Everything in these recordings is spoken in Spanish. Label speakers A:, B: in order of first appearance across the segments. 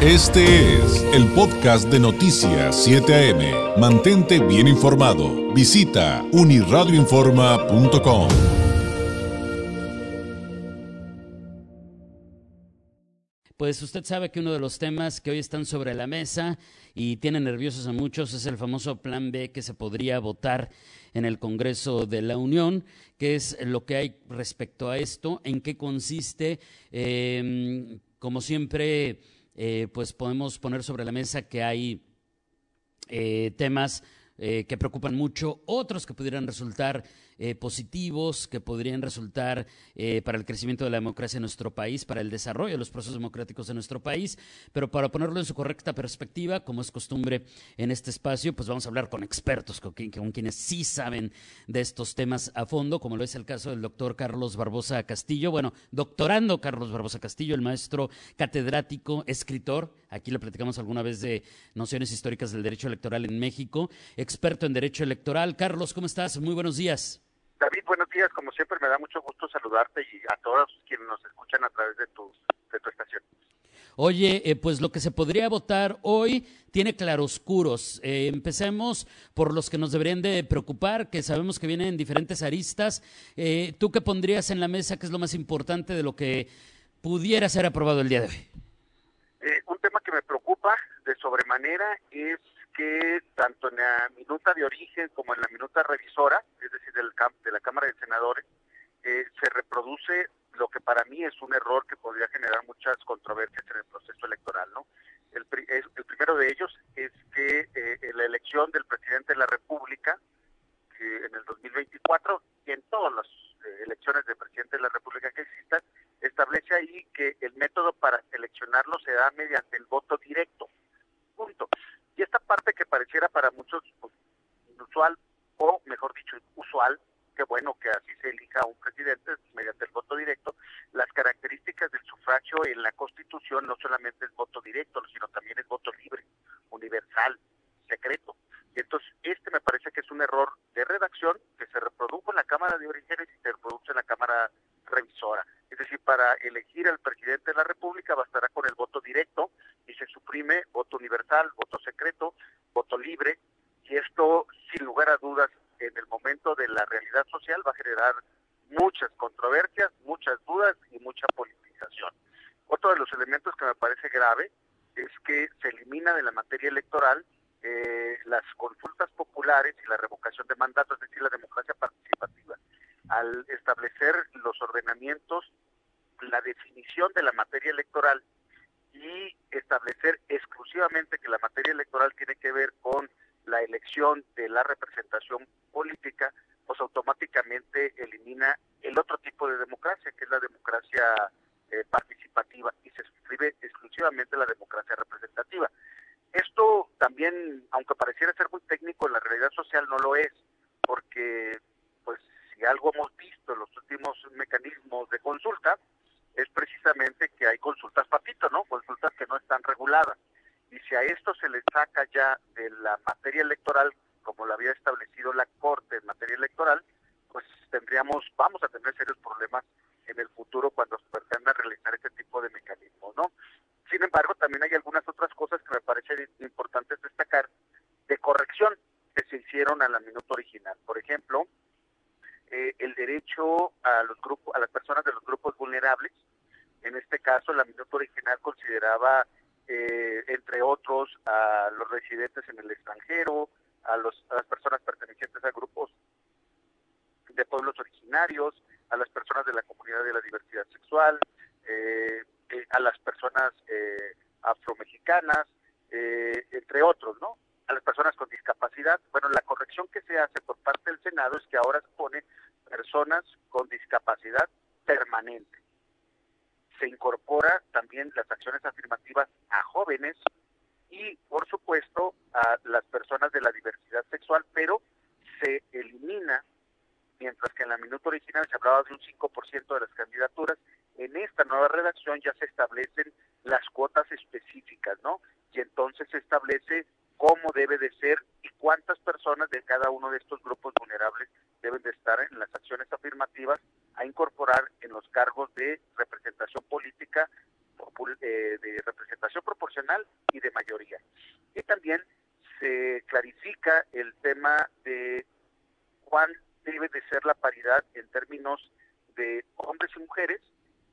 A: Este es el podcast de Noticias 7 AM. Mantente bien informado. Visita uniradioinforma.com.
B: Pues usted sabe que uno de los temas que hoy están sobre la mesa y tienen nerviosos a muchos es el famoso Plan B que se podría votar en el Congreso de la Unión. ¿Qué es lo que hay respecto a esto? ¿En qué consiste? Eh, como siempre eh, pues podemos poner sobre la mesa que hay eh, temas eh, que preocupan mucho, otros que pudieran resultar eh, positivos que podrían resultar eh, para el crecimiento de la democracia en nuestro país, para el desarrollo de los procesos democráticos de nuestro país, pero para ponerlo en su correcta perspectiva, como es costumbre en este espacio, pues vamos a hablar con expertos, con, con quienes sí saben de estos temas a fondo, como lo es el caso del doctor Carlos Barbosa Castillo, bueno, doctorando Carlos Barbosa Castillo, el maestro catedrático, escritor, aquí le platicamos alguna vez de nociones históricas del derecho electoral en México, experto en derecho electoral. Carlos, ¿cómo estás? Muy buenos días.
C: David, buenos días. Como siempre, me da mucho gusto saludarte y a todos quienes nos escuchan a través de tu, de tu estación.
B: Oye, eh, pues lo que se podría votar hoy tiene claroscuros. Eh, empecemos por los que nos deberían de preocupar, que sabemos que vienen en diferentes aristas. Eh, ¿Tú qué pondrías en la mesa, que es lo más importante de lo que pudiera ser aprobado el día de hoy?
C: Eh, un tema que me preocupa de sobremanera es que tanto en la minuta de origen como en la minuta revisora, es decir, del de la Cámara de Senadores, eh, se reproduce lo que para mí es un error que podría generar muchas controversias en el proceso electoral. ¿no? El, es, el primero de ellos es que eh, la elección del presidente de la República que en el 2024 y en todas las eh, elecciones de presidente de la República que existan, establece ahí que el método para seleccionarlo se da mediante el voto directo. Punto. Y esta parte que pareciera para muchos pues, inusual, o mejor dicho, usual, que bueno que así se elija a un presidente mediante el voto directo, las características del sufragio en la Constitución no solamente es directo, sino también es voto libre, universal, secreto. Y entonces este me parece que es un error de redacción que se reprodujo en la Cámara de Orígenes y se reproduce en la Cámara Revisora. Es decir, para elegir al presidente de la República bastará con el voto directo y se suprime voto universal, voto secreto, voto libre, y esto, sin lugar a dudas, en el momento de la realidad social va a generar muchas controversias, muchas dudas y mucha politización. Otro de los elementos que me parece grave es que se elimina de la materia electoral eh, las consultas populares y la revocación de mandatos, es decir, la democracia participativa. Al establecer los ordenamientos, la definición de la materia electoral y establecer exclusivamente que la materia electoral tiene que ver con la elección de la representación política, pues automáticamente elimina el otro tipo de democracia, que es la democracia eh, participativa, y se suscribe exclusivamente la democracia representativa. Esto también, aunque pareciera ser muy técnico, en la realidad social no lo es, porque pues si algo hemos visto en los últimos mecanismos de consulta, es precisamente que hay consultas papito, ¿no? Consultas que no están reguladas. Y si a esto se le saca ya de la materia electoral, como lo había establecido la Corte en materia electoral, pues tendríamos, vamos a tener serios problemas en el futuro cuando se pretenda realizar este tipo de mecanismos, ¿no? Sin embargo, también hay algunas otras cosas que me parecen importantes destacar de corrección que se hicieron a la minuta original. Por ejemplo, eh, el derecho a los grupos, a las personas de los grupos vulnerables. En este caso, la minuta original consideraba, eh, entre otros, a los residentes en el extranjero, a, los, a las personas pertenecientes a grupos de pueblos originarios, a las personas de la comunidad de la diversidad sexual, eh, eh, a las personas eh, afromexicanas, eh, entre otros, ¿no? A las personas con discapacidad. Bueno, la corrección que se hace por parte del Senado es que ahora se pone personas con discapacidad permanente. Se incorpora también las acciones afirmativas a jóvenes y, por supuesto, a las personas de la diversidad sexual, pero se elimina, mientras que en la minuta original se hablaba de un 5% de las candidaturas, en esta nueva redacción ya se establecen las cuotas específicas, ¿no? Y entonces se establece cómo debe de ser y cuántas personas de cada uno de estos grupos vulnerables deben de estar en las acciones afirmativas a incorporar en los cargos de representación política, eh, de representación proporcional y de mayoría. Y también se clarifica el tema de cuán debe de ser la paridad en términos de hombres y mujeres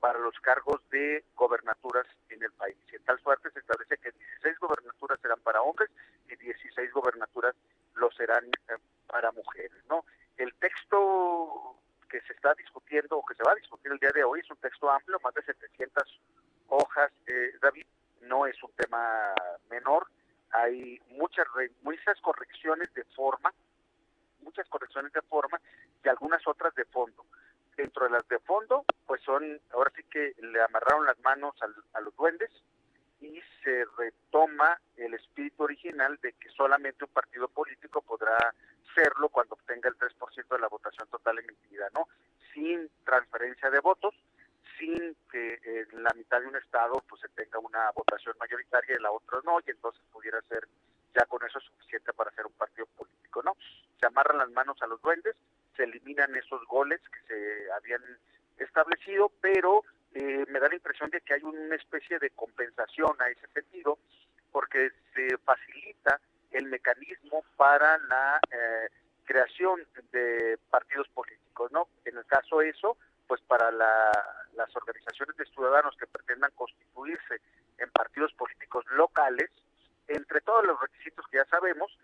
C: para los cargos de gobernaturas en el país. En tal suerte se establece que 16 gobernaturas serán para hombres y 16 gobernaturas lo serán eh, para mujeres, ¿no? El texto que se está discutiendo o que se va a discutir el día de hoy es un texto amplio, más de 700 hojas, eh, David, no es un tema menor, hay muchas, muchas correcciones de forma, muchas correcciones de forma y algunas otras de fondo. Dentro de las de fondo, pues son, ahora sí que le amarraron las manos a los duendes y se retoma el espíritu original de que solamente un partido político podrá serlo cuando obtenga el 3% de la votación total emitida, ¿no? Sin transferencia de votos, sin que en la mitad de un estado pues se tenga una votación mayoritaria y la otra no, y entonces pudiera ser ya con eso suficiente para ser un partido político, ¿no? Se amarran las manos a los duendes, se eliminan esos goles que se habían establecido, pero eh, me da la impresión de que hay una especie de compensación a ese sentido, porque se facilita el mecanismo para la eh, creación de partidos políticos, ¿no? En el caso eso, organizaciones de ciudadanos que pretendan constituirse en partidos políticos locales, entre todos los requisitos que ya sabemos,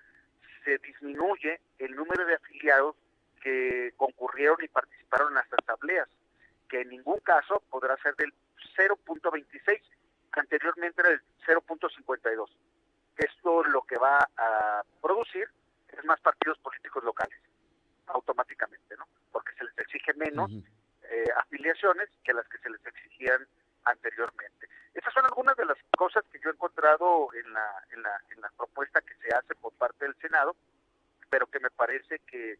C: se disminuye el número de afiliados que concurrieron y participaron en las asambleas, que en ningún caso podrá ser del 0.26, anteriormente era del 0.52. Esto lo que va a producir es más partidos políticos locales, automáticamente, ¿no? Porque se les exige menos afiliaciones que las que se les exigían anteriormente. Esas son algunas de las cosas que yo he encontrado en la, en la, en la propuesta que se hace por parte del Senado, pero que me parece que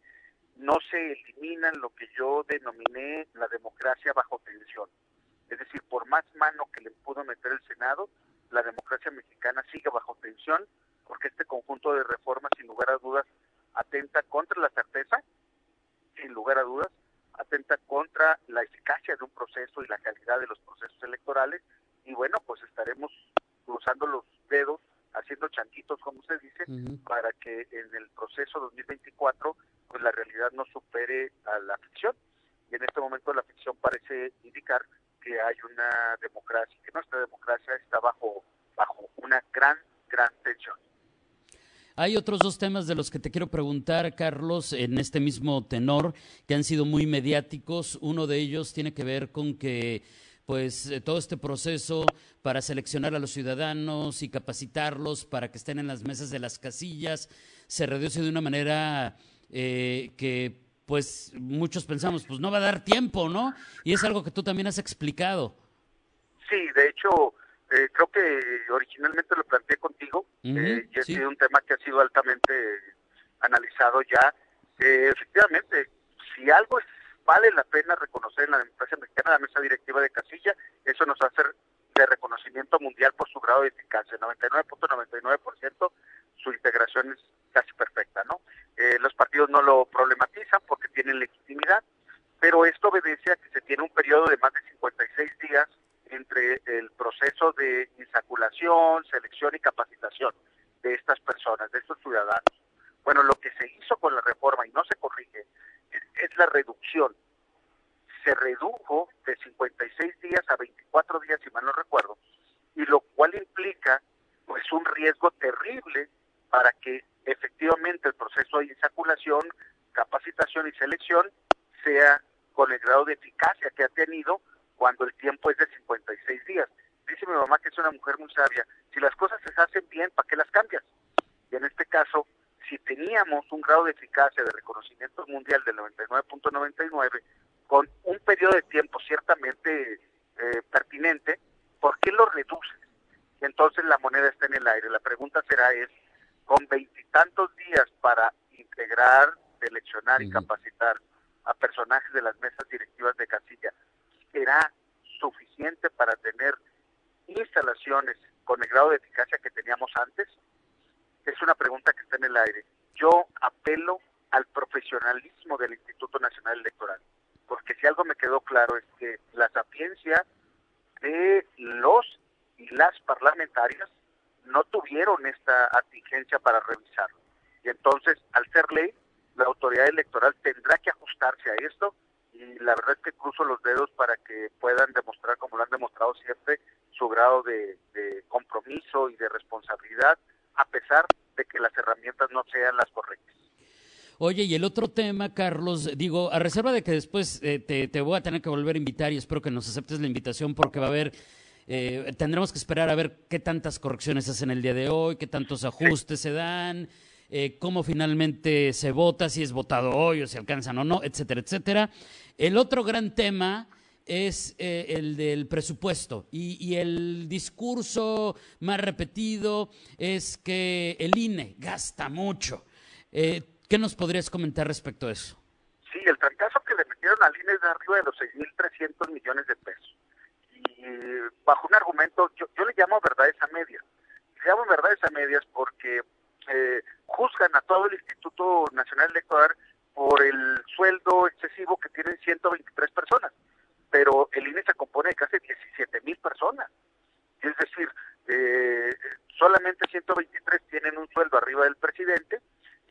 C: no se eliminan lo que yo denominé la democracia bajo tensión. Es decir, por más mano que le pudo meter el Senado, la democracia mexicana sigue bajo tensión porque este conjunto de reformas, sin lugar a dudas, atenta contra la certeza, sin lugar a dudas, atenta contra la eficacia de un proceso y la calidad de los procesos electorales y bueno, pues estaremos cruzando los dedos, haciendo chanquitos, como se dice, para que en el proceso 2024 pues la realidad no supere a la ficción. Y en este momento la ficción parece indicar que hay una democracia, que nuestra democracia está bajo, bajo una gran, gran tensión.
B: Hay otros dos temas de los que te quiero preguntar, Carlos, en este mismo tenor, que han sido muy mediáticos. Uno de ellos tiene que ver con que pues eh, todo este proceso para seleccionar a los ciudadanos y capacitarlos para que estén en las mesas de las casillas se reduce de una manera eh, que pues muchos pensamos, pues no va a dar tiempo, ¿no? Y es algo que tú también has explicado.
C: Sí, de hecho, eh, creo que originalmente lo planteé contigo eh, y ha sido un tema que ha sido altamente analizado ya. Eh, efectivamente, si algo vale la pena reconocer en la democracia mexicana, la mesa directiva de Casilla, eso nos hacer de reconocimiento mundial por su grado de eficacia. 99.99% su integración es casi perfecta, ¿no? los partidos no lo problematizan porque tienen legitimidad, pero esto obedece a que se tiene un periodo de más de 56 días entre el proceso de insaculación, selección y capacitación de estas personas, de estos ciudadanos. Bueno, lo que se hizo con la reforma y no se corrige es, la reducción. Se redujo de 56 días a 24 días, si mal no recuerdo, y lo cual implica pues un riesgo terrible para que efectivamente el proceso de insaculación, capacitación y selección sea con el grado de eficacia que ha tenido cuando el tiempo es de 56 días. Dice mi mamá que es una mujer muy sabia, si las cosas se hacen bien, ¿para qué las cambias? Y en este caso, si teníamos un grado de eficacia de reconocimiento mundial del 99.99, con un periodo de tiempo ciertamente eh, pertinente, ¿por qué lo reduces? Entonces la moneda está en el aire. La pregunta será es, con veintitantos días para integrar, seleccionar y capacitar a personajes de las mesas directivas de casilla, será suficiente para tener instalaciones con el grado de eficacia que teníamos antes? Es una pregunta que está en el aire. Yo apelo al profesionalismo del Instituto Nacional Electoral, porque si algo me quedó claro es que la sapiencia de los y las parlamentarias no tuvieron esta atingencia para revisarlo. Y entonces, al ser ley, la autoridad electoral tendrá que ajustarse a esto y la verdad es que cruzo los dedos para que puedan demostrar, como lo han demostrado siempre, su grado de, compromiso y de responsabilidad, a pesar de que las herramientas no sean las correctas.
B: Oye, y el otro tema, Carlos, digo, a reserva de que después eh, te, te, voy a tener que volver a invitar y espero que nos aceptes la invitación porque va a haber, eh, tendremos que esperar a ver qué tantas correcciones hacen el día de hoy, qué tantos ajustes se dan. Eh, cómo finalmente se vota, si es votado hoy o si alcanzan o no, etcétera, etcétera. El otro gran tema es eh, el del presupuesto y, el discurso más repetido es que el INE gasta mucho. Eh, ¿Qué nos podrías comentar respecto a eso?
C: Sí, el trancazo que le metieron al INE es de arriba de los 6.300 millones de pesos. Y bajo un argumento, yo, yo le llamo verdades a medias. Le llamo verdades a medias porque eh, juzgan a todo el Instituto Nacional Electoral por el sueldo excesivo que tienen 123 personas, pero el INE se compone de casi 17 mil personas. Es decir, eh, solamente 123 tienen un sueldo arriba del presidente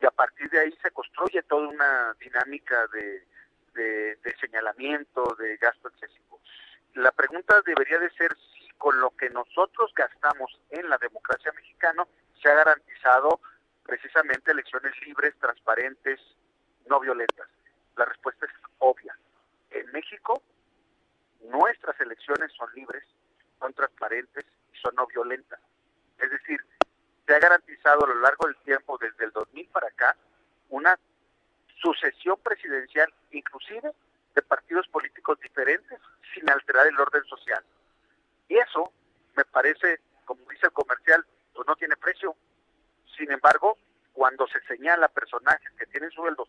C: y a partir de ahí se construye toda una dinámica de, de señalamiento, de gasto excesivo. La pregunta debería de ser si con lo que nosotros gastamos en la democracia mexicana se ha garantizado precisamente elecciones libres, transparentes, no violentas. La respuesta es obvia. En México, nuestras elecciones son libres, son transparentes y son no violentas. Es decir, se ha garantizado a lo largo del tiempo, desde el 2000 para acá, una sucesión presidencial, inclusive de partidos políticos diferentes, sin alterar el orden social. Y eso, me parece, como dice el comercial, pues no tiene precio. Sin embargo, cuando se señala personajes que tienen sueldos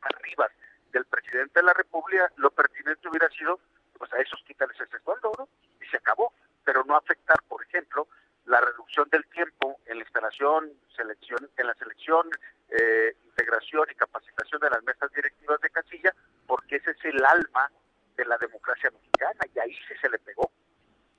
C: arriba del presidente de la República, lo pertinente hubiera sido, pues a esos quitarles ese sueldo, ¿no? Y se acabó. Pero no afectar, por ejemplo, la reducción del tiempo en la instalación, selección, en la selección, eh, integración y capacitación de las mesas directivas de casilla, porque ese es el alma de la democracia mexicana y ahí sí se le pegó.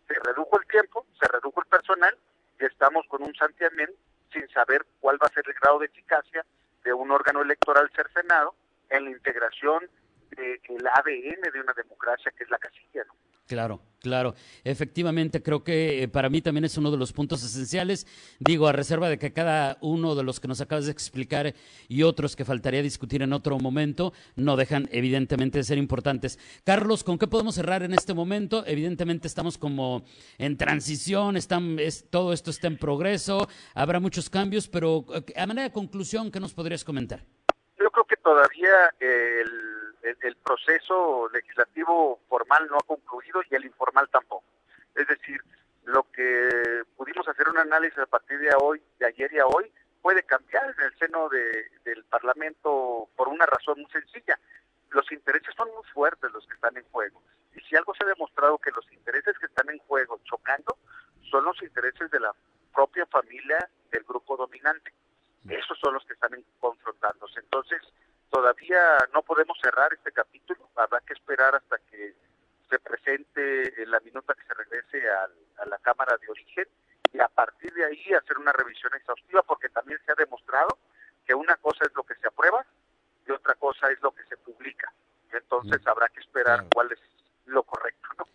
C: Se redujo el tiempo, se redujo el personal y estamos con un santiamén sin saber cuál va a ser el grado de eficacia de un órgano electoral cercenado en la integración del ADN de una democracia que es la casilla. ¿no?
B: Claro, claro. Efectivamente, creo que eh, para mí también es uno de los puntos esenciales. Digo, a reserva de que cada uno de los que nos acabas de explicar y otros que faltaría discutir en otro momento no dejan evidentemente de ser importantes. Carlos, ¿con qué podemos cerrar en este momento? Evidentemente estamos como en transición, están, es, todo esto está en progreso, habrá muchos cambios, pero eh, a manera de conclusión, ¿qué nos podrías comentar?
C: Yo creo que todavía el el, proceso legislativo formal no ha concluido y el informal tampoco. Es decir, lo que pudimos hacer un análisis a partir de hoy, de ayer y a hoy, puede cambiar en el seno del Parlamento por una razón muy sencilla. Los intereses son muy fuertes los que están en juego. Y si algo se ha demostrado que los intereses que están en juego chocando son los intereses de la propia familia del grupo dominante. Esos son los que están confrontándose. Entonces, Todavía no podemos cerrar este capítulo, habrá que esperar hasta que se presente en la minuta que se regrese a la Cámara de Origen y a partir de ahí hacer una revisión exhaustiva porque también se ha demostrado que una cosa es lo que se aprueba y otra cosa es lo que se publica. Entonces mm. habrá que esperar cuál es lo correcto. ¿no?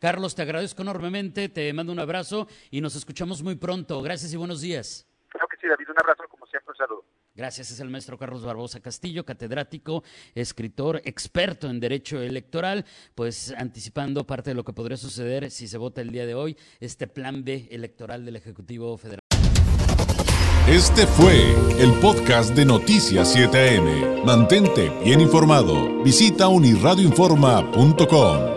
B: Carlos, te agradezco enormemente, te mando un abrazo y nos escuchamos muy pronto. Gracias y buenos días.
C: Creo que sí, David, un abrazo como siempre, un saludo.
B: Gracias, es el maestro Carlos Barbosa Castillo, catedrático, escritor, experto en derecho electoral, pues anticipando parte de lo que podría suceder si se vota el día de hoy, este plan B electoral del Ejecutivo Federal.
A: Este fue el podcast de Noticias 7am. Mantente bien informado. Visita unirradioinforma.com.